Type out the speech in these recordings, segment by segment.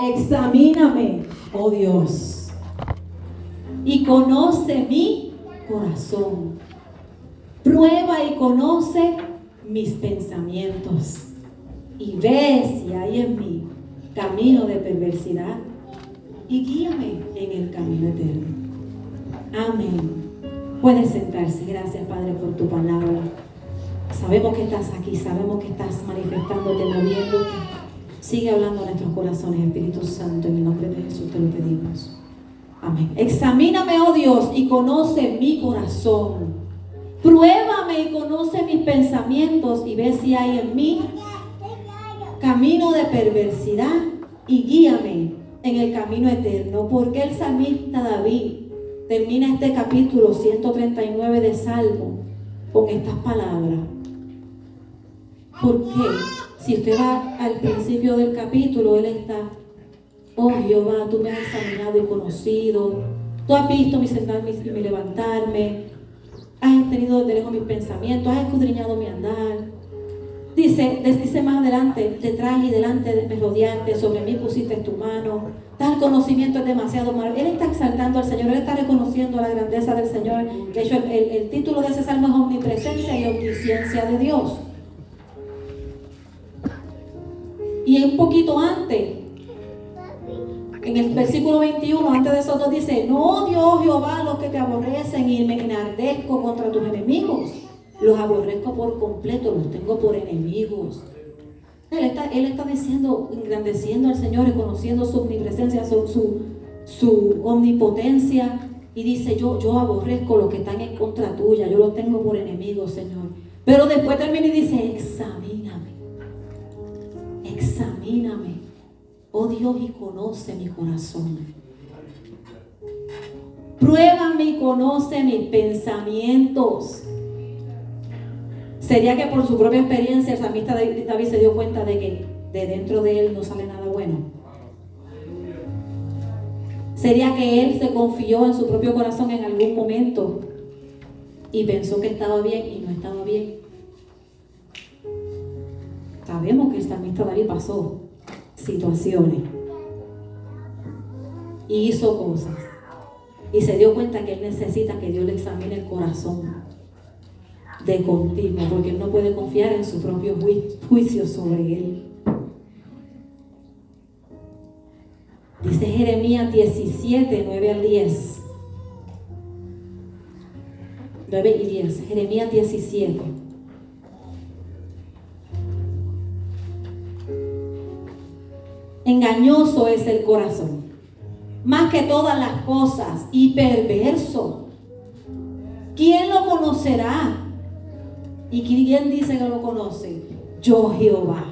Examíname, oh Dios, y conoce mi corazón. Prueba y conoce mis pensamientos. Y ve si hay en mí camino de perversidad y guíame en el camino eterno. Amén. Puedes sentarse. Gracias, Padre, por tu palabra. Sabemos que estás aquí, sabemos que estás manifestándote, moviendo. Sigue hablando a nuestros corazones, Espíritu Santo, en el nombre de Jesús te lo pedimos. Amén. Examíname, oh Dios, y conoce mi corazón. Pruébame y conoce mis pensamientos y ve si hay en mí camino de perversidad y guíame en el camino eterno. Porque el salmista David termina este capítulo 139 de Salmo con estas palabras. ¿Por qué? Si usted va al principio del capítulo, él está, oh Jehová, tú me has examinado y conocido, tú has visto mi sentarme y mi levantarme, has tenido de lejos mis pensamientos, has escudriñado mi andar. Dice, dice más adelante, detrás y delante de me rodeaste, sobre mí pusiste tu mano. Tal conocimiento es demasiado malo. Él está exaltando al Señor, él está reconociendo la grandeza del Señor. De hecho, el título de ese salmo es Omnipresencia y Omnisciencia de Dios. Y un poquito antes, en el versículo 21, antes de eso, dice, no Dios Jehová los que te aborrecen y me enardezco contra tus enemigos. Los aborrezco por completo, los tengo por enemigos. Él está, él está diciendo, engrandeciendo al Señor, reconociendo su omnipresencia, su, su, su omnipotencia. Y dice, yo, yo aborrezco los que están en contra tuya, yo los tengo por enemigos, Señor. Pero después termina y dice, examíname, examíname, oh Dios, y conoce mi corazón. Pruébame y conoce mis pensamientos Sería que por su propia experiencia el salmista David se dio cuenta de que de dentro de él no sale nada bueno. Sería que él se confió en su propio corazón en algún momento y pensó que estaba bien y no estaba bien. Sabemos que el salmista David pasó situaciones y hizo cosas y se dio cuenta que él necesita que Dios le examine el corazón de continuo, porque él no puede confiar en su propio juicio sobre él. Dice Jeremías 17, 9 al 10. 9 y 10. Jeremías 17. Engañoso es el corazón, más que todas las cosas, y perverso. ¿Quién lo conocerá? ¿Y quién dice que lo conoce? Yo Jehová,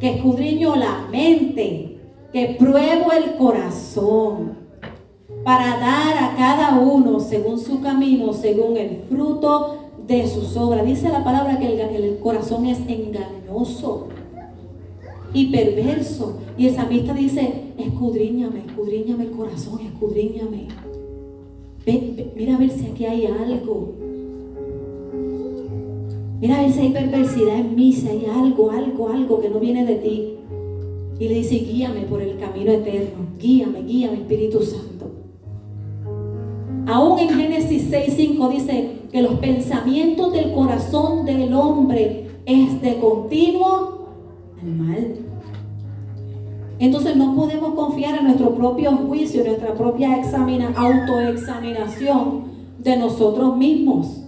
que escudriño la mente, que pruebo el corazón, para dar a cada uno según su camino, según el fruto de sus obras. Dice la palabra que el, corazón es engañoso y perverso. Y el salmista dice, escudriñame, escudriñame el corazón, escudriñame. mira a ver si aquí hay algo Mira a ver si hay perversidad en mí, si hay algo, algo, algo que no viene de ti. Y le dice, guíame por el camino eterno. Guíame, guíame, Espíritu Santo. Aún en Génesis 6.5 dice que los pensamientos del corazón del hombre es de continuo el mal. Entonces no podemos confiar en nuestro propio juicio, en nuestra propia examina, autoexaminación de nosotros mismos.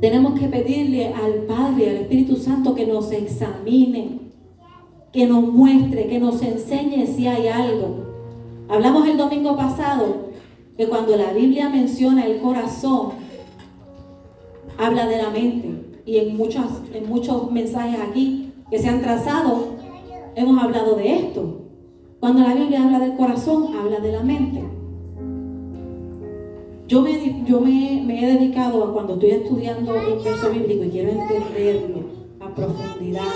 Tenemos que pedirle al Padre, al Espíritu Santo que nos examine, que nos muestre, que nos enseñe si hay algo. Hablamos el domingo pasado que cuando la Biblia menciona el corazón, habla de la mente. Y en, muchos, en muchos mensajes aquí que se han trazado, hemos hablado de esto. Cuando la Biblia habla del corazón, habla de la mente. Yo, me, yo me, he dedicado a cuando estoy estudiando un verso bíblico y quiero entenderlo a profundidad,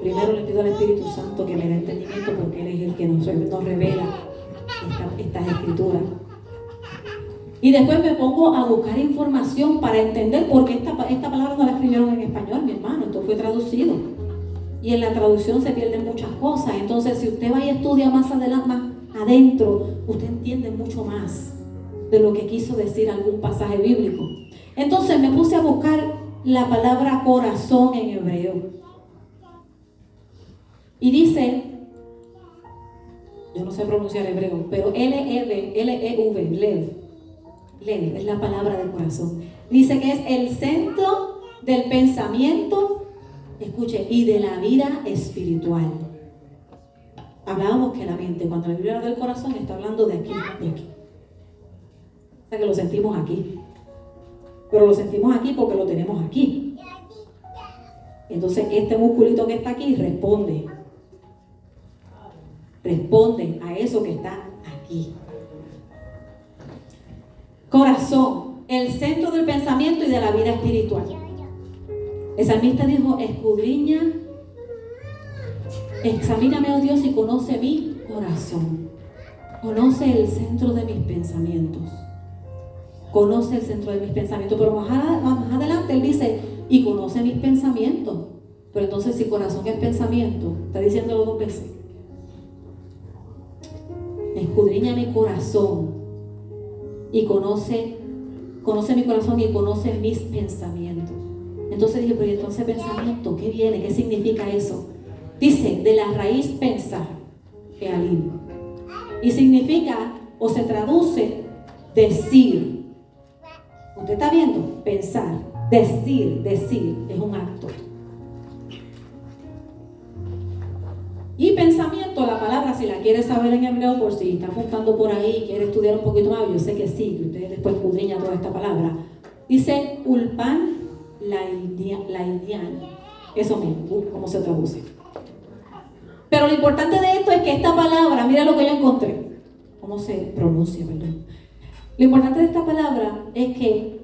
primero le pido al Espíritu Santo que me dé entendimiento porque Él es el que nos, revela estas escrituras. Y después me pongo a buscar información para entender por qué esta, esta palabra no la escribieron en español, mi hermano, esto fue traducido. Y en la traducción se pierden muchas cosas. Entonces, si usted va y estudia más adelante, más adentro, usted entiende mucho más de lo que quiso decir algún pasaje bíblico. Entonces me puse a buscar la palabra corazón en hebreo. Y dice, yo no sé pronunciar hebreo, pero L-E-V, L-E-V, Lev, Lev, es la palabra del corazón. Dice que es el centro del pensamiento, escuche, y de la vida espiritual. Hablábamos que la mente, cuando la Biblia habla del corazón, está hablando de aquí, de aquí. O sea que lo sentimos aquí. Pero lo sentimos aquí porque lo tenemos aquí. Entonces este musculito que está aquí responde. Responde a eso que está aquí. Corazón, el centro del pensamiento y de la vida espiritual. El salmista dijo, escudriña, examíname, oh Dios, y conoce mi corazón. Conoce el centro de mis pensamientos. Conoce el centro de mis pensamientos. Pero más, adelante él dice, y conoce mis pensamientos. Pero entonces si corazón es pensamiento, está diciéndolo dos veces. Escudriña mi corazón y conoce, conoce mi corazón y conoce mis pensamientos. Entonces dije, pero entonces pensamiento, ¿qué viene? ¿Qué significa eso? Dice, de la raíz pensar. Y significa, o se traduce, decir. ¿Usted está viendo? Pensar, decir, decir, es un acto. Y pensamiento, la palabra, si la quiere saber en hebreo, por si está apuntando por ahí y quiere estudiar un poquito más, yo sé que sí, que ustedes después escudriñan toda esta palabra. Dice ulpan la, indiana. Eso mismo, cómo se traduce. Pero lo importante de esto es que esta palabra, mira lo que yo encontré. ¿Cómo se pronuncia, perdón? Lo importante de esta palabra es que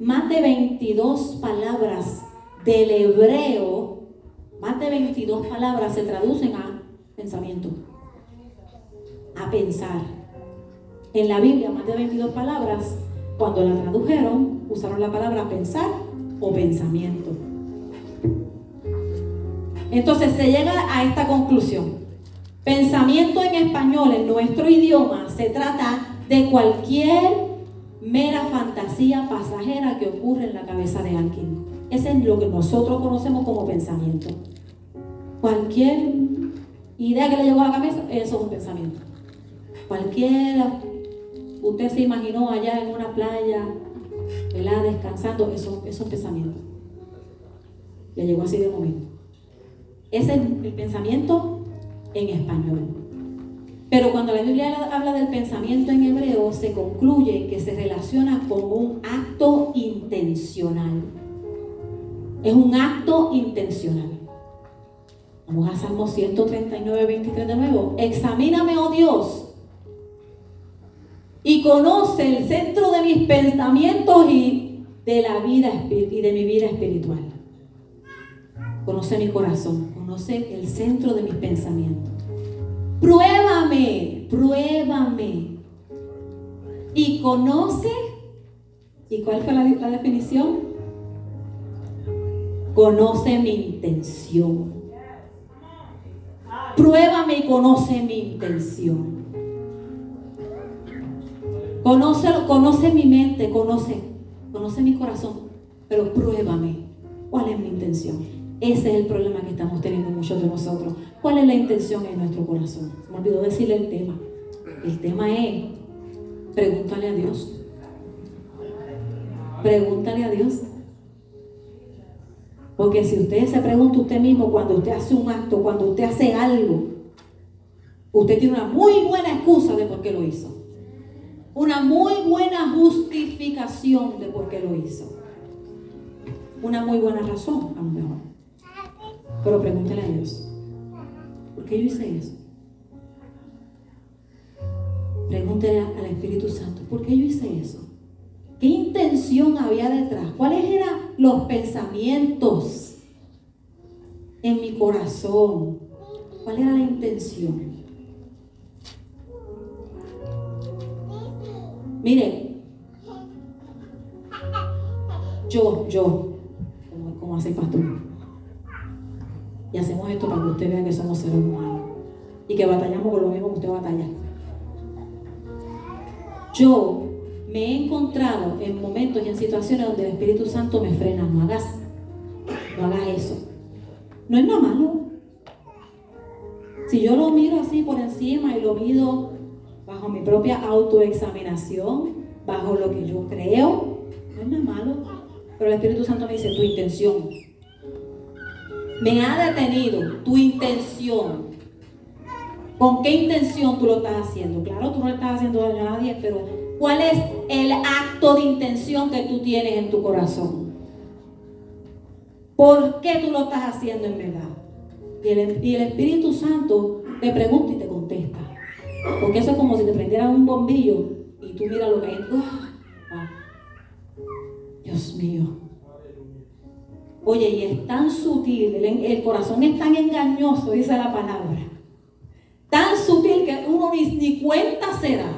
más de 22 palabras del hebreo más de 22 palabras se traducen a pensamiento, a pensar. En la Biblia, más de 22 palabras, cuando la tradujeron, usaron la palabra pensar o pensamiento. Entonces se llega a esta conclusión. Pensamiento en español, en nuestro idioma, se trata de cualquier mera fantasía pasajera que ocurre en la cabeza de alguien. Ese es lo que nosotros conocemos como pensamiento. Cualquier idea que le llegó a la cabeza, eso es un pensamiento. Cualquiera, usted se imaginó allá en una playa, ¿verdad? Descansando, eso, eso es pensamiento. Le llegó así de momento. Ese es el pensamiento en español. Pero cuando la Biblia habla del pensamiento en hebreo, se concluye que se relaciona con un acto intencional. Es un acto intencional. Vamos a Salmo 139, 23 de nuevo. Examíname, oh Dios, y conoce el centro de mis pensamientos y de la vida y de mi vida espiritual. Conoce mi corazón, conoce el centro de mis pensamientos. Pruébame, pruébame. Y conoce, ¿y cuál fue la, la definición? Conoce mi intención. Pruébame y conoce mi intención. Conoce, conoce mi mente, conoce, conoce mi corazón, pero pruébame cuál es mi intención. Ese es el problema que estamos teniendo muchos de nosotros. ¿Cuál es la intención en nuestro corazón? Me olvidó decirle el tema. El tema es, pregúntale a Dios. Pregúntale a Dios. Porque si usted se pregunta usted mismo cuando usted hace un acto, cuando usted hace algo, usted tiene una muy buena excusa de por qué lo hizo. Una muy buena justificación de por qué lo hizo. Una muy buena razón, a lo mejor. Pero pregúntele a Dios. ¿Por qué yo hice eso? Pregúntele al Espíritu Santo. ¿Por qué yo hice eso? ¿Qué intención había detrás? ¿Cuáles eran los pensamientos en mi corazón? ¿Cuál era la intención? Mire, yo, yo, como, hace pastor, Y hacemos esto para que usted vea que somos seres humanos y que batallamos con lo mismo que usted batalla. Yo me he encontrado en momentos y en situaciones donde el Espíritu Santo me frena, no hagas, no hagas eso. No es nada malo. Si yo lo miro así por encima y lo mido bajo mi propia autoexaminación, bajo lo que yo creo, no es nada malo. Pero el Espíritu Santo me dice, tu intención. Me ha detenido tu intención. ¿Con qué intención tú lo estás haciendo? Claro, tú no le estás haciendo daño a nadie, pero ¿cuál es el acto de intención que tú tienes en tu corazón? ¿Por qué tú lo estás haciendo en verdad? Y el, y el Espíritu Santo te pregunta y te. Porque eso es como si te prendieran un bombillo y tú miras lo que hay. Ah, Dios mío. Oye, y es tan sutil, el, corazón es tan engañoso, dice la palabra. Tan sutil que uno ni, cuenta se da.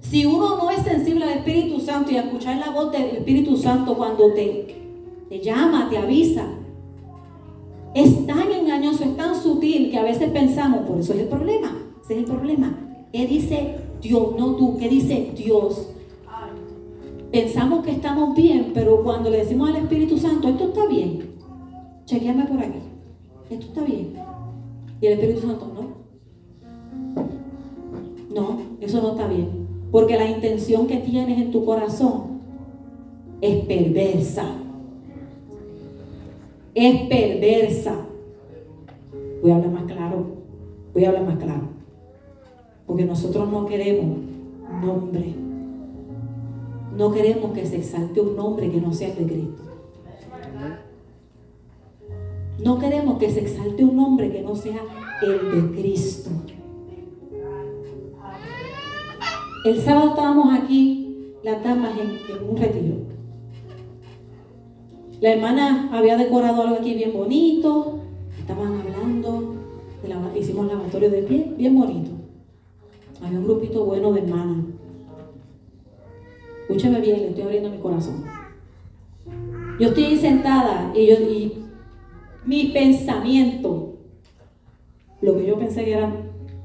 Si uno no es sensible al Espíritu Santo y a escuchar la voz del Espíritu Santo cuando te, te llama, te avisa, es tan engañoso, es tan sutil que a veces pensamos, por eso es el problema, ese es el problema. ¿Qué dice Dios? No tú, ¿qué dice Dios? Pensamos que estamos bien, pero cuando le decimos al Espíritu Santo, esto está bien, chequeame por aquí, esto está bien. Y el Espíritu Santo, no. No, eso no está bien. Porque la intención que tienes en tu corazón es perversa. Es perversa. Voy a hablar más claro. Voy a hablar más claro. Porque nosotros no queremos nombre. No queremos que se exalte un nombre que no sea el de Cristo. No queremos que se exalte un nombre que no sea el de Cristo. El sábado estábamos aquí, las damas, en, un retiro. La hermana había decorado algo aquí bien bonito. Estaban hablando, hicimos lavatorio de pie, bien bonito. Había un grupito bueno de hermanas. Escúcheme bien, le estoy abriendo mi corazón. Yo estoy ahí sentada y, yo, y mi pensamiento, lo que yo pensé que era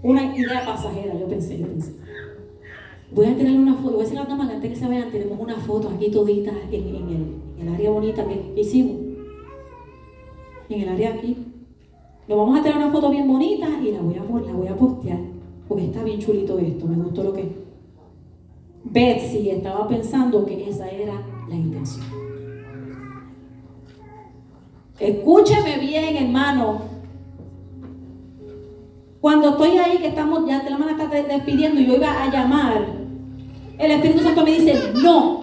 una idea pasajera, yo pensé, yo pensé. Voy a tener una foto, voy a decir a la antes que se vean, tenemos una foto aquí todita en, el, el, área bonita que hicimos. En el área aquí. Nos vamos a tener una foto bien bonita y la voy a, la voy a postear porque está bien chulito esto, me gustó lo que... Betsy estaba pensando que esa era la intención. Escúcheme bien, hermano. Cuando estoy ahí, que estamos, ya la mano está despidiendo y yo iba a llamar, el Espíritu Santo me dice, no,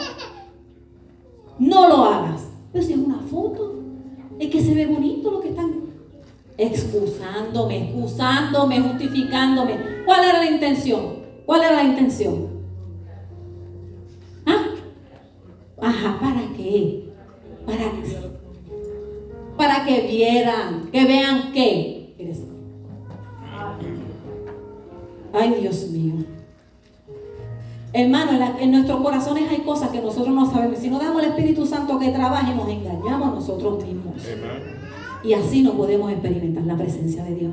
no lo hagas. Pero si es una foto, es que se ve bonito lo que están excusándome, excusándome, justificándome. ¿Cuál era la intención? ¿Cuál era la intención? ¿Ah? Ajá, ¿para qué? Para que, para que vieran, que vean qué. Ay, Dios mío. Hermano, en, nuestros corazones hay cosas que nosotros no sabemos. Si no damos al Espíritu Santo que trabaje, nos engañamos a nosotros mismos. Y así no podemos experimentar la presencia de Dios.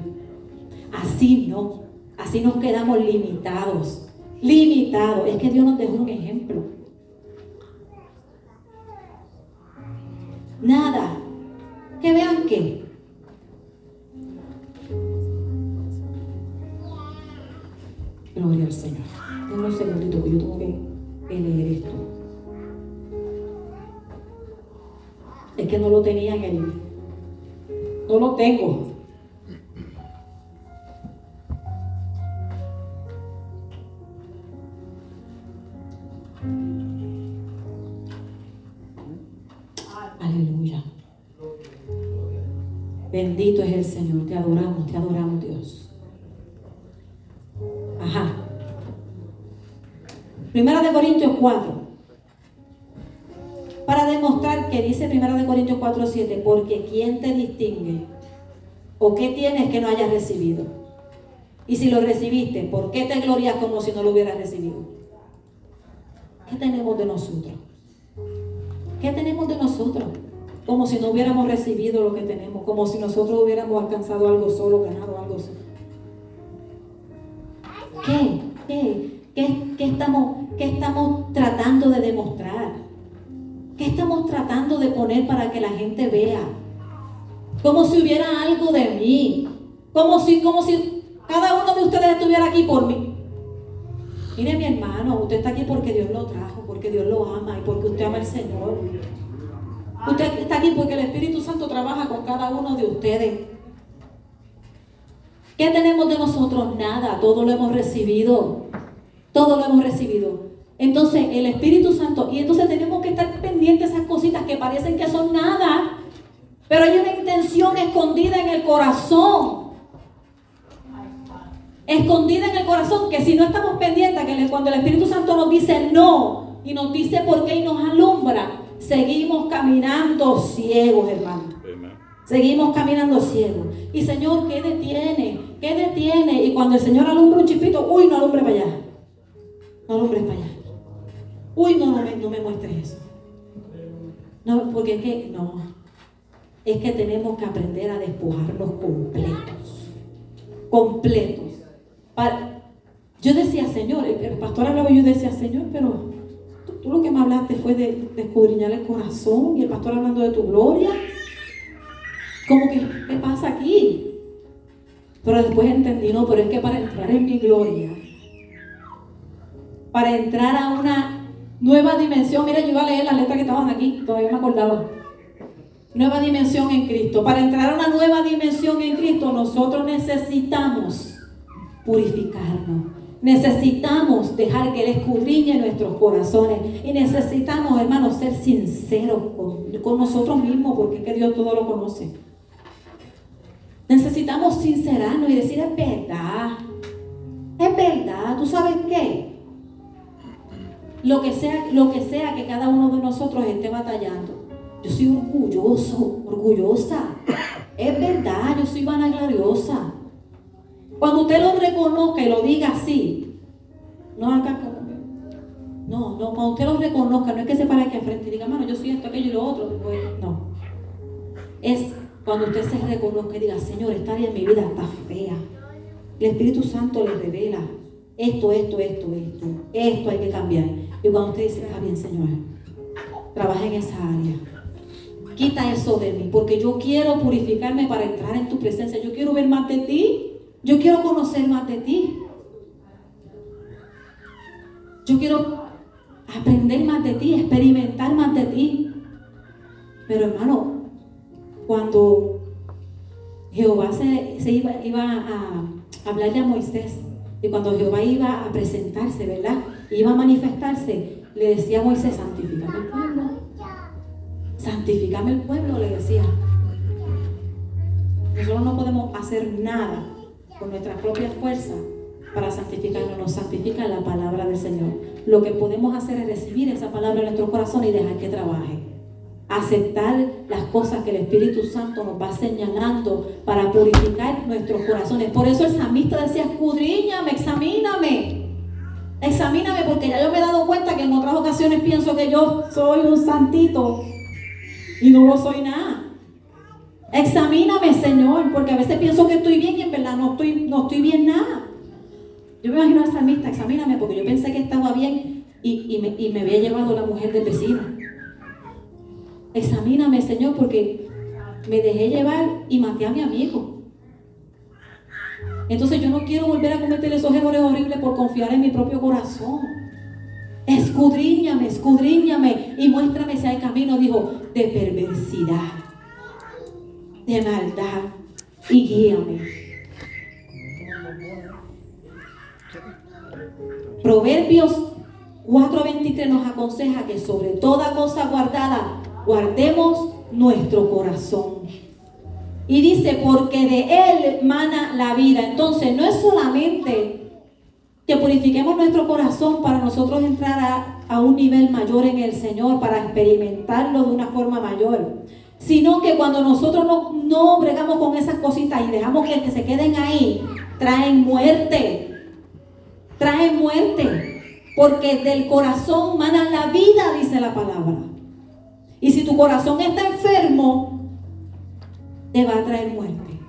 Así no. Así nos quedamos limitados. Limitados. Es que Dios nos dejó un ejemplo. Nada. Que vean qué. Gloria al Señor. Tengo un segundito que yo tengo que leer esto. Es que no lo tenía en el no lo tengo. Bendito es el Señor. Te adoramos, te adoramos Dios. Ajá. Primera de Corintios 4 para demostrar que dice 1 Corintios 4, 7, porque ¿quién te distingue? ¿O qué tienes que no hayas recibido? Y si lo recibiste, ¿por qué te glorias como si no lo hubieras recibido? ¿Qué tenemos de nosotros? ¿Qué tenemos de nosotros? Como si no hubiéramos recibido lo que tenemos, como si nosotros hubiéramos alcanzado algo solo, ganado algo solo. ¿Qué? ¿Qué? ¿Qué, estamos, ¿Qué estamos tratando de demostrar? ¿Qué estamos tratando de poner para que la gente vea? Como si hubiera algo de mí. Como si, como si cada uno de ustedes estuviera aquí por mí. Mire mi hermano, usted está aquí porque Dios lo trajo, porque Dios lo ama y porque usted ama al Señor. Usted está aquí porque el Espíritu Santo trabaja con cada uno de ustedes. ¿Qué tenemos de nosotros? Nada, todo lo hemos recibido. Todo lo hemos recibido. Entonces, el Espíritu Santo, y entonces tenemos que estar pendientes de esas cositas que parecen que son nada, pero hay una intención escondida en el corazón. Escondida en el corazón, que si no estamos pendientes, que cuando el Espíritu Santo nos dice no, y nos dice por qué y nos alumbra, seguimos caminando ciegos, hermano. Seguimos caminando ciegos. Y Señor, ¿qué detiene? ¿Qué detiene? Y cuando el Señor alumbra un chipito, uy, no alumbre para allá. No alumbres para allá. Uy, no, no me, no me muestres eso. No, porque es que, no. Es que tenemos que aprender a despojarnos completos. Completos. yo decía, Señor, el, pastor hablaba y yo decía, Señor, pero tú, lo que me hablaste fue de, de escudriñar el corazón y el pastor hablando de tu gloria. Como que, ¿qué pasa aquí? Pero después entendí, no, pero es que para entrar en mi gloria, para entrar a una Nueva dimensión. Mira, yo iba a leer las letras que estaban aquí, todavía me acordaba. Nueva dimensión en Cristo. Para entrar a una nueva dimensión en Cristo, nosotros necesitamos purificarnos. Necesitamos dejar que Él escudriñe nuestros corazones. Y necesitamos, hermanos, ser sinceros con, nosotros mismos, porque es que Dios todo lo conoce. Necesitamos sincerarnos y decir, es verdad. Es verdad. ¿Tú sabes qué? lo que sea, lo que sea que cada uno de nosotros esté batallando. Yo soy orgulloso, orgullosa. Es verdad, yo soy vanagloriosa. Cuando usted lo reconozca y lo diga así, no acá no, no, cuando usted lo reconozca, no es que se pare aquí al frente y diga, mano, yo soy esto, aquello y lo otro. no. Es cuando usted se reconozca y diga, Señor, esta área en mi vida está fea. El Espíritu Santo le revela esto, esto, esto, esto. Esto hay que cambiar. Y cuando usted dice, está bien, Señor, trabaja en esa área. Quita eso de mí, porque yo quiero purificarme para entrar en tu presencia. Yo quiero ver más de ti. Yo quiero conocer más de ti. Yo quiero aprender más de ti, experimentar más de ti. Pero hermano, cuando Jehová se, iba, iba a hablarle a Moisés, y cuando Jehová iba a presentarse, ¿verdad? Iba a manifestarse, le decía a Moisés, santificame el pueblo. Santificame el pueblo, le decía. Nosotros no podemos hacer nada con nuestras propias fuerzas para santificarnos. Nos santifica la palabra del Señor. Lo que podemos hacer es recibir esa palabra en nuestro corazón y dejar que trabaje aceptar las cosas que el Espíritu Santo nos va señalando para purificar nuestros corazones. Por eso el samista decía, escudriñame, examíname. Examíname porque ya yo me he dado cuenta que en otras ocasiones pienso que yo soy un santito y no lo soy nada. Examíname, Señor, porque a veces pienso que estoy bien y en verdad no estoy, no estoy bien nada. Yo me imagino al salmista, examíname, porque yo pensé que estaba bien y, me, y me había llevado la mujer del vecino. Examíname, Señor, porque me dejé llevar y maté a mi amigo. Entonces yo no quiero volver a cometer esos errores horribles por confiar en mi propio corazón. Escudriñame, escudriñame y muéstrame si hay camino, dijo, de perversidad, de maldad y guíame. Proverbios 4:23 nos aconseja que sobre toda cosa guardada guardemos nuestro corazón. Y dice, porque de Él mana la vida. Entonces, no es solamente que purifiquemos nuestro corazón para nosotros entrar a, un nivel mayor en el Señor, para experimentarlo de una forma mayor, sino que cuando nosotros no, no bregamos con esas cositas y dejamos que, que se queden ahí, traen muerte. Traen muerte. Porque del corazón mana la vida, dice la palabra. Y si tu corazón está enfermo, te va a traer muerte.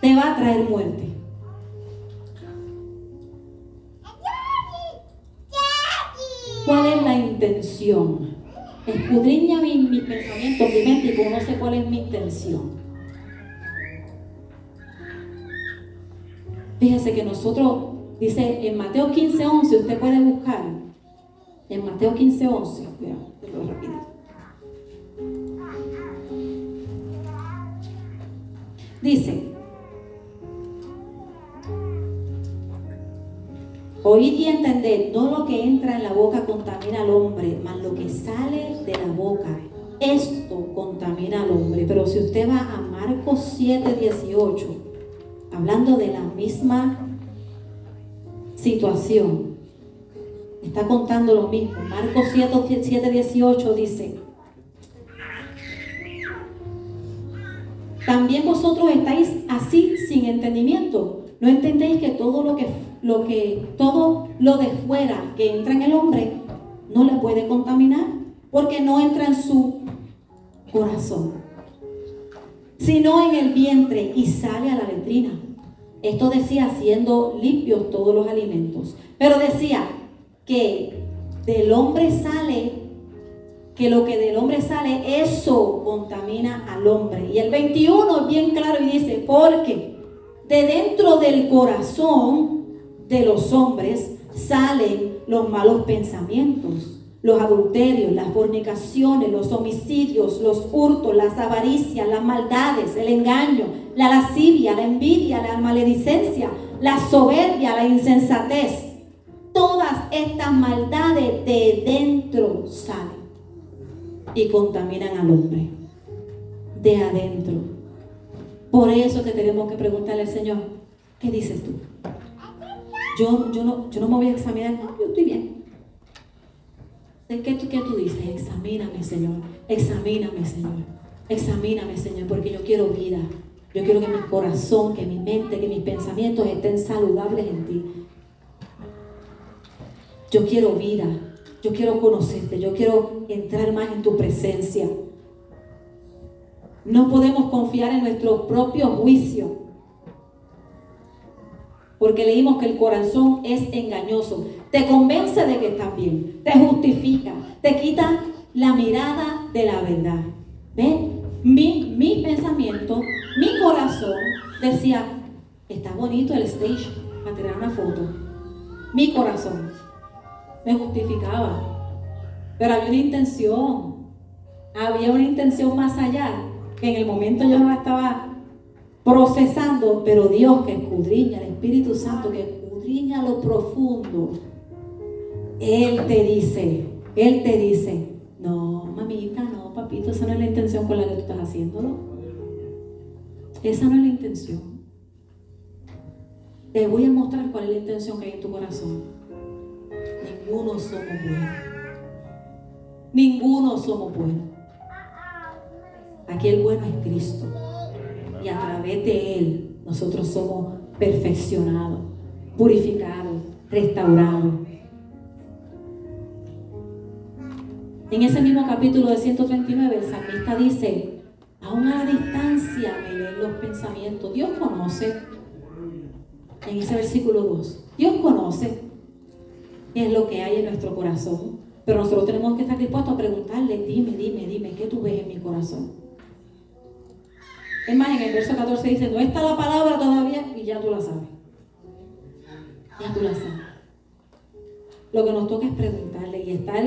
Te va a traer muerte. ¿Cuál es la intención? Escudriña mi, mi pensamiento, mi mente y conoce cuál es mi intención. Fíjese que nosotros, dice en Mateo 15, 11, usted puede buscar. En Mateo 15, 11, lo rápido. Dice, Oíd y entended, no lo que entra en la boca contamina al hombre, mas lo que sale de la boca, esto contamina al hombre. Pero si usted va a Marcos 7, 18, hablando de la misma situación, está contando lo mismo. Marcos 7, 7 18 dice, también vosotros estáis así sin entendimiento. ¿No entendéis que todo lo que lo que todo lo de fuera que entra en el hombre no le puede contaminar porque no entra en su corazón, sino en el vientre y sale a la letrina. Esto decía siendo limpios todos los alimentos, pero decía que del hombre sale que lo que del hombre sale, eso contamina al hombre. Y el 21 es bien claro y dice, porque de dentro del corazón de los hombres salen los malos pensamientos, los adulterios, las fornicaciones, los homicidios, los hurtos, las avaricias, las maldades, el engaño, la lascivia, la envidia, la maledicencia, la soberbia, la insensatez. Todas estas maldades de dentro salen y contaminan al hombre. De adentro. Por eso que tenemos que preguntarle al Señor, ¿qué dices tú? Yo, yo, no, yo no me voy a examinar, no, yo estoy bien. ¿Qué, ¿Qué tú dices? Examíname, Señor. Examíname, Señor. Examíname, Señor, porque yo quiero vida. Yo quiero que mi corazón, que mi mente, que mis pensamientos estén saludables en ti. Yo quiero vida. Yo quiero conocerte. Yo quiero entrar más en tu presencia. No podemos confiar en nuestro propio juicio porque leímos que el corazón es engañoso. Te convence de que estás bien, te justifica, te quita la mirada de la verdad. ¿Ven? Mi, mi pensamiento, mi corazón decía, está bonito el stage para tirar una foto. Mi corazón me justificaba. Pero había una intención. Había una intención más allá. Que en el momento yo no estaba procesando, pero Dios que escudriña, Espíritu Santo que escudriña lo profundo, Él te dice, Él te dice, no, mamita, no, papito, esa no es la intención con la que tú estás haciéndolo. Esa no es la intención. Te voy a mostrar cuál es la intención que hay en tu corazón. Ninguno somos buenos. Ninguno somos buenos. Aquí el bueno es Cristo y a través de Él nosotros somos perfeccionados, purificados, restaurados. En ese mismo capítulo de 139, el salmista dice, aún a la distancia me leen los pensamientos. Dios conoce, en ese versículo 2, Dios conoce es lo que hay en nuestro corazón. Pero nosotros tenemos que estar dispuestos a preguntarle, dime, dime, dime, ¿qué tú ves en mi corazón? Es más, en el verso 14 dice, no está la palabra todavía y ya tú la sabes. Ya tú la sabes. Lo que nos toca es preguntarle y estar,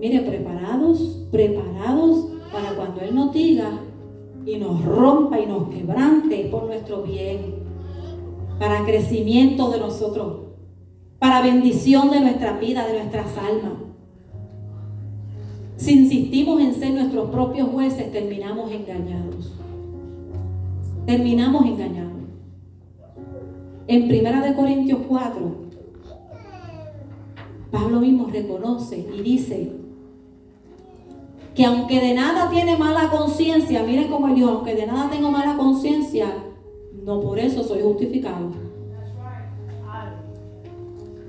mire, preparados, preparados para cuando Él nos diga y nos rompa y nos quebrante por nuestro bien, para crecimiento de nosotros, para bendición de nuestra vida, de nuestras almas. Si insistimos en ser nuestros propios jueces, terminamos engañados terminamos engañados. En Primera de Corintios 4, Pablo mismo reconoce y dice que aunque de nada tiene mala conciencia, miren cómo él dijo, aunque de nada tengo mala conciencia, no por eso soy justificado.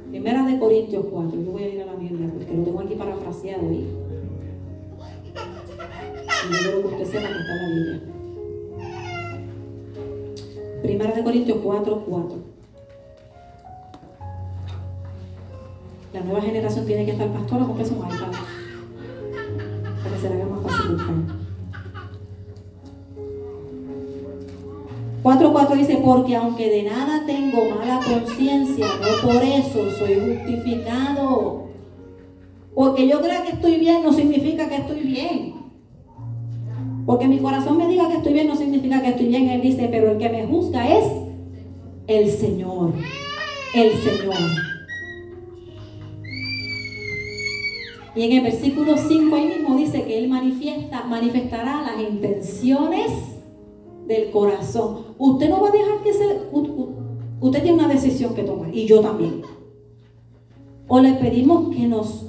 Primera de Corintios 4, yo voy a ir a la Biblia porque lo tengo aquí parafraseado ahí. Y yo que usted sepa que está en la Biblia. Primera de Corintios 4, 4. La nueva generación tiene que estar pastora, es un iPad. Para que se le haga más fácil buscar. 4.4 dice, porque aunque de nada tengo mala conciencia, no por eso soy justificado. Porque yo crea que estoy bien no significa que estoy bien. Porque mi corazón me diga que estoy bien no significa que estoy bien. Él dice, pero el que me juzga es el Señor. El Señor. Y en el versículo 5 ahí mismo dice que Él manifiesta, manifestará las intenciones del corazón. Usted no va a dejar que se... Usted tiene una decisión que tomar y yo también. O le pedimos que nos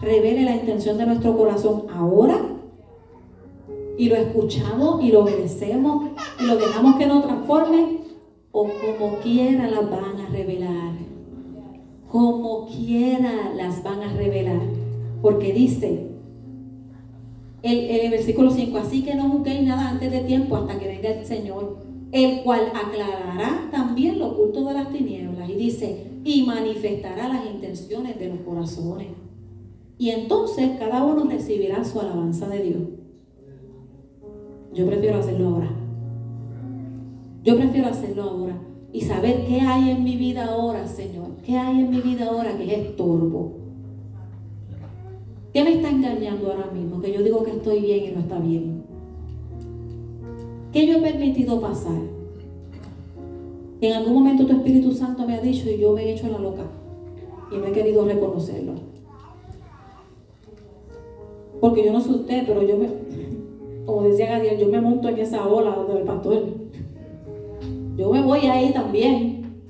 revele la intención de nuestro corazón ahora y lo escuchamos y lo obedecemos y lo dejamos que nos transforme o como quiera las van a revelar. Como quiera las van a revelar. Porque dice, el, el, versículo 5, así que no juzguéis nada antes de tiempo hasta que venga el Señor, el cual aclarará también lo oculto de las tinieblas. Y dice, y manifestará las intenciones de los corazones. Y entonces cada uno recibirá su alabanza de Dios. Yo prefiero hacerlo ahora. Yo prefiero hacerlo ahora. Y saber qué hay en mi vida ahora, Señor. ¿Qué hay en mi vida ahora que es estorbo? ¿Qué me está engañando ahora mismo? Que yo digo que estoy bien y no está bien. ¿Qué yo he permitido pasar? En algún momento tu Espíritu Santo me ha dicho y yo me he hecho la loca. Y no he querido reconocerlo. Porque yo no soy usted, pero yo me, como decía Gadiel, yo me monto en esa ola donde el pastor. Yo me voy ahí también.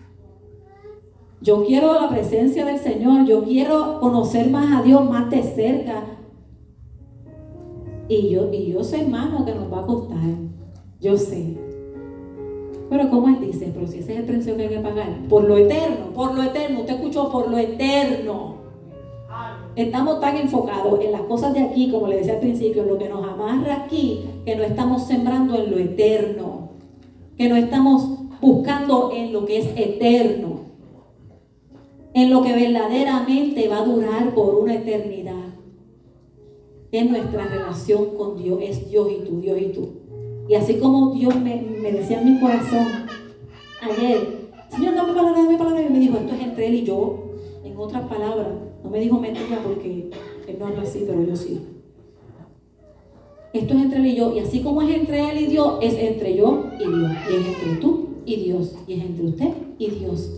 Yo quiero la presencia del Señor, yo quiero conocer más a Dios más de cerca. Y yo, y yo sé, hermano, que nos va a costar. Yo sé. Pero como él dice, pero si ese es el precio que hay que pagar, por lo eterno, por lo eterno, usted escuchó, por lo eterno. Estamos tan enfocados en las cosas de aquí, como le decía al principio, en lo que nos amarra aquí, que no estamos sembrando en lo eterno, que no estamos buscando en lo que es eterno en lo que verdaderamente va a durar por una eternidad. Es nuestra relación con Dios, es Dios y tú, Dios y tú. Y así como Dios me, decía en mi corazón ayer, Señor, dame palabra, dame palabra, y me dijo, esto es entre Él y yo, en otras palabras, no me dijo mentira porque Él no habla así, pero yo sí. Esto es entre Él y yo, y así como es entre Él y Dios, es entre yo y Dios, y es entre tú y Dios, y es entre usted y Dios.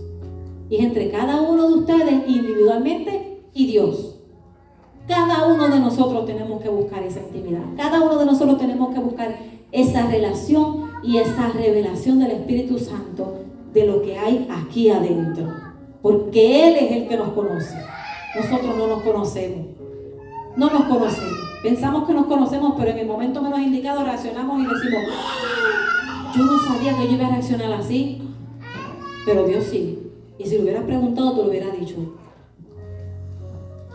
Y es entre cada uno de ustedes individualmente y Dios. Cada uno de nosotros tenemos que buscar esa intimidad. Cada uno de nosotros tenemos que buscar esa relación y esa revelación del Espíritu Santo de lo que hay aquí adentro. Porque Él es el que nos conoce. Nosotros no nos conocemos. No nos conocemos. Pensamos que nos conocemos, pero en el momento menos indicado reaccionamos y decimos, ah, yo no sabía que yo iba a reaccionar así. Pero Dios sí. Y si lo hubieras preguntado, te lo hubiera dicho.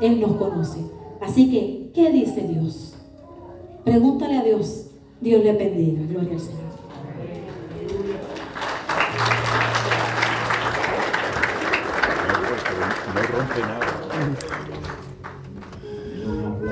Él nos conoce. Así que, ¿qué dice Dios? Pregúntale a Dios. Dios le bendiga. Gloria al Señor. No rompe nada. Mm-hmm.